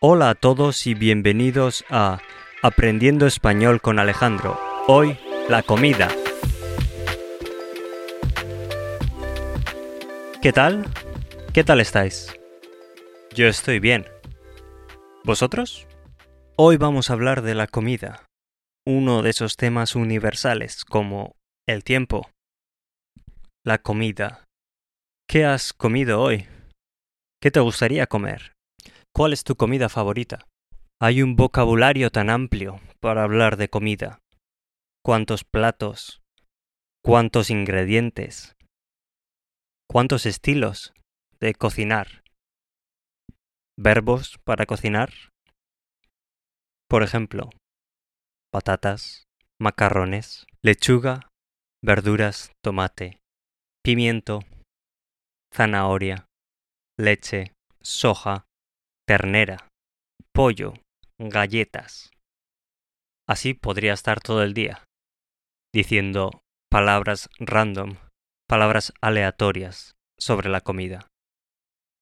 Hola a todos y bienvenidos a Aprendiendo Español con Alejandro. Hoy, la comida. ¿Qué tal? ¿Qué tal estáis? Yo estoy bien. ¿Vosotros? Hoy vamos a hablar de la comida, uno de esos temas universales como el tiempo, la comida. ¿Qué has comido hoy? ¿Qué te gustaría comer? ¿Cuál es tu comida favorita? Hay un vocabulario tan amplio para hablar de comida. ¿Cuántos platos? ¿Cuántos ingredientes? ¿Cuántos estilos de cocinar? ¿Verbos para cocinar? Por ejemplo, patatas, macarrones, lechuga, verduras, tomate, pimiento, zanahoria, leche, soja, ternera, pollo, galletas. Así podría estar todo el día, diciendo palabras random, palabras aleatorias sobre la comida.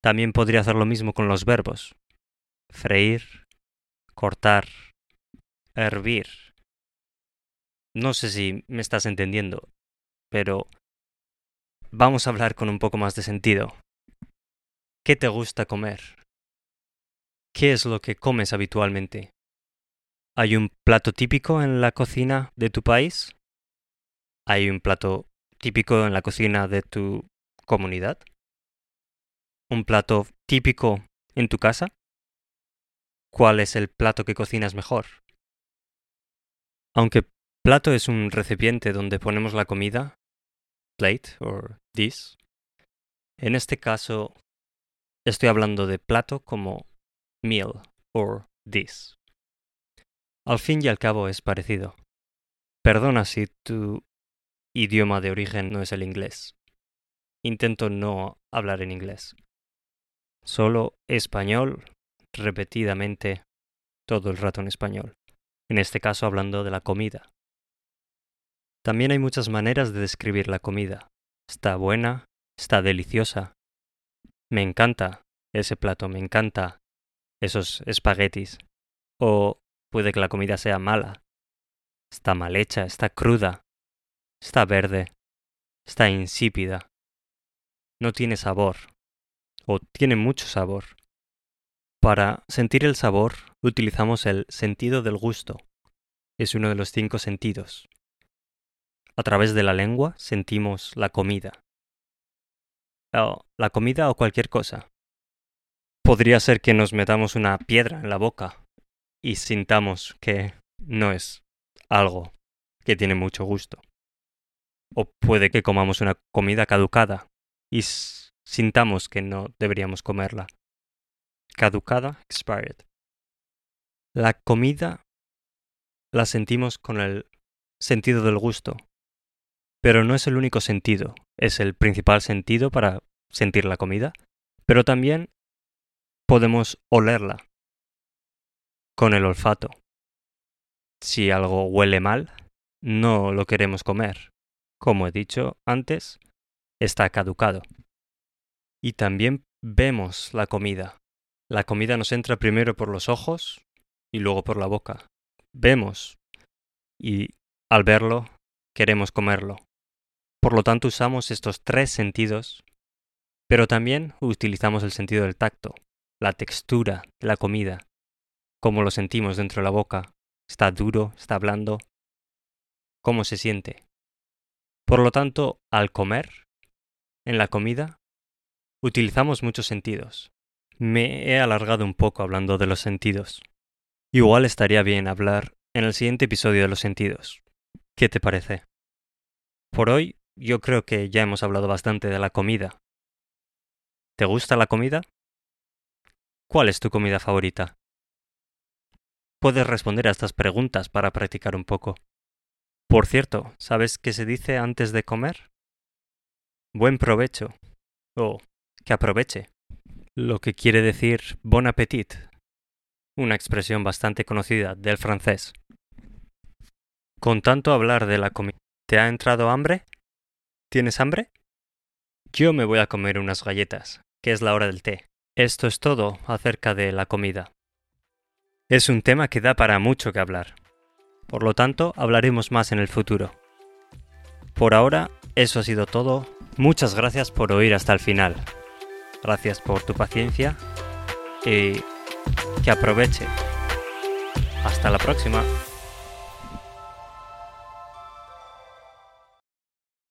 También podría hacer lo mismo con los verbos. Freír, cortar, hervir. No sé si me estás entendiendo, pero vamos a hablar con un poco más de sentido. ¿Qué te gusta comer? ¿Qué es lo que comes habitualmente? ¿Hay un plato típico en la cocina de tu país? ¿Hay un plato típico en la cocina de tu comunidad? ¿Un plato típico en tu casa? ¿Cuál es el plato que cocinas mejor? Aunque plato es un recipiente donde ponemos la comida, plate o dish, en este caso estoy hablando de plato como meal or this. Al fin y al cabo es parecido. Perdona si tu idioma de origen no es el inglés. Intento no hablar en inglés. Solo español repetidamente todo el rato en español. En este caso hablando de la comida. También hay muchas maneras de describir la comida. Está buena, está deliciosa. Me encanta ese plato, me encanta esos espaguetis. O puede que la comida sea mala. Está mal hecha, está cruda, está verde, está insípida. No tiene sabor. O tiene mucho sabor. Para sentir el sabor utilizamos el sentido del gusto. Es uno de los cinco sentidos. A través de la lengua sentimos la comida. O la comida o cualquier cosa podría ser que nos metamos una piedra en la boca y sintamos que no es algo que tiene mucho gusto. O puede que comamos una comida caducada y sintamos que no deberíamos comerla. Caducada, expired. La comida la sentimos con el sentido del gusto, pero no es el único sentido, es el principal sentido para sentir la comida, pero también podemos olerla con el olfato. Si algo huele mal, no lo queremos comer. Como he dicho antes, está caducado. Y también vemos la comida. La comida nos entra primero por los ojos y luego por la boca. Vemos y al verlo queremos comerlo. Por lo tanto usamos estos tres sentidos, pero también utilizamos el sentido del tacto la textura de la comida, cómo lo sentimos dentro de la boca, está duro, está blando, cómo se siente. Por lo tanto, al comer, en la comida, utilizamos muchos sentidos. Me he alargado un poco hablando de los sentidos. Igual estaría bien hablar en el siguiente episodio de los sentidos. ¿Qué te parece? Por hoy, yo creo que ya hemos hablado bastante de la comida. ¿Te gusta la comida? ¿Cuál es tu comida favorita? Puedes responder a estas preguntas para practicar un poco. Por cierto, ¿sabes qué se dice antes de comer? Buen provecho. O que aproveche. Lo que quiere decir bon appetit. Una expresión bastante conocida del francés. Con tanto hablar de la comida, ¿te ha entrado hambre? ¿Tienes hambre? Yo me voy a comer unas galletas, que es la hora del té. Esto es todo acerca de la comida. Es un tema que da para mucho que hablar. Por lo tanto, hablaremos más en el futuro. Por ahora, eso ha sido todo. Muchas gracias por oír hasta el final. Gracias por tu paciencia y que aproveche. Hasta la próxima.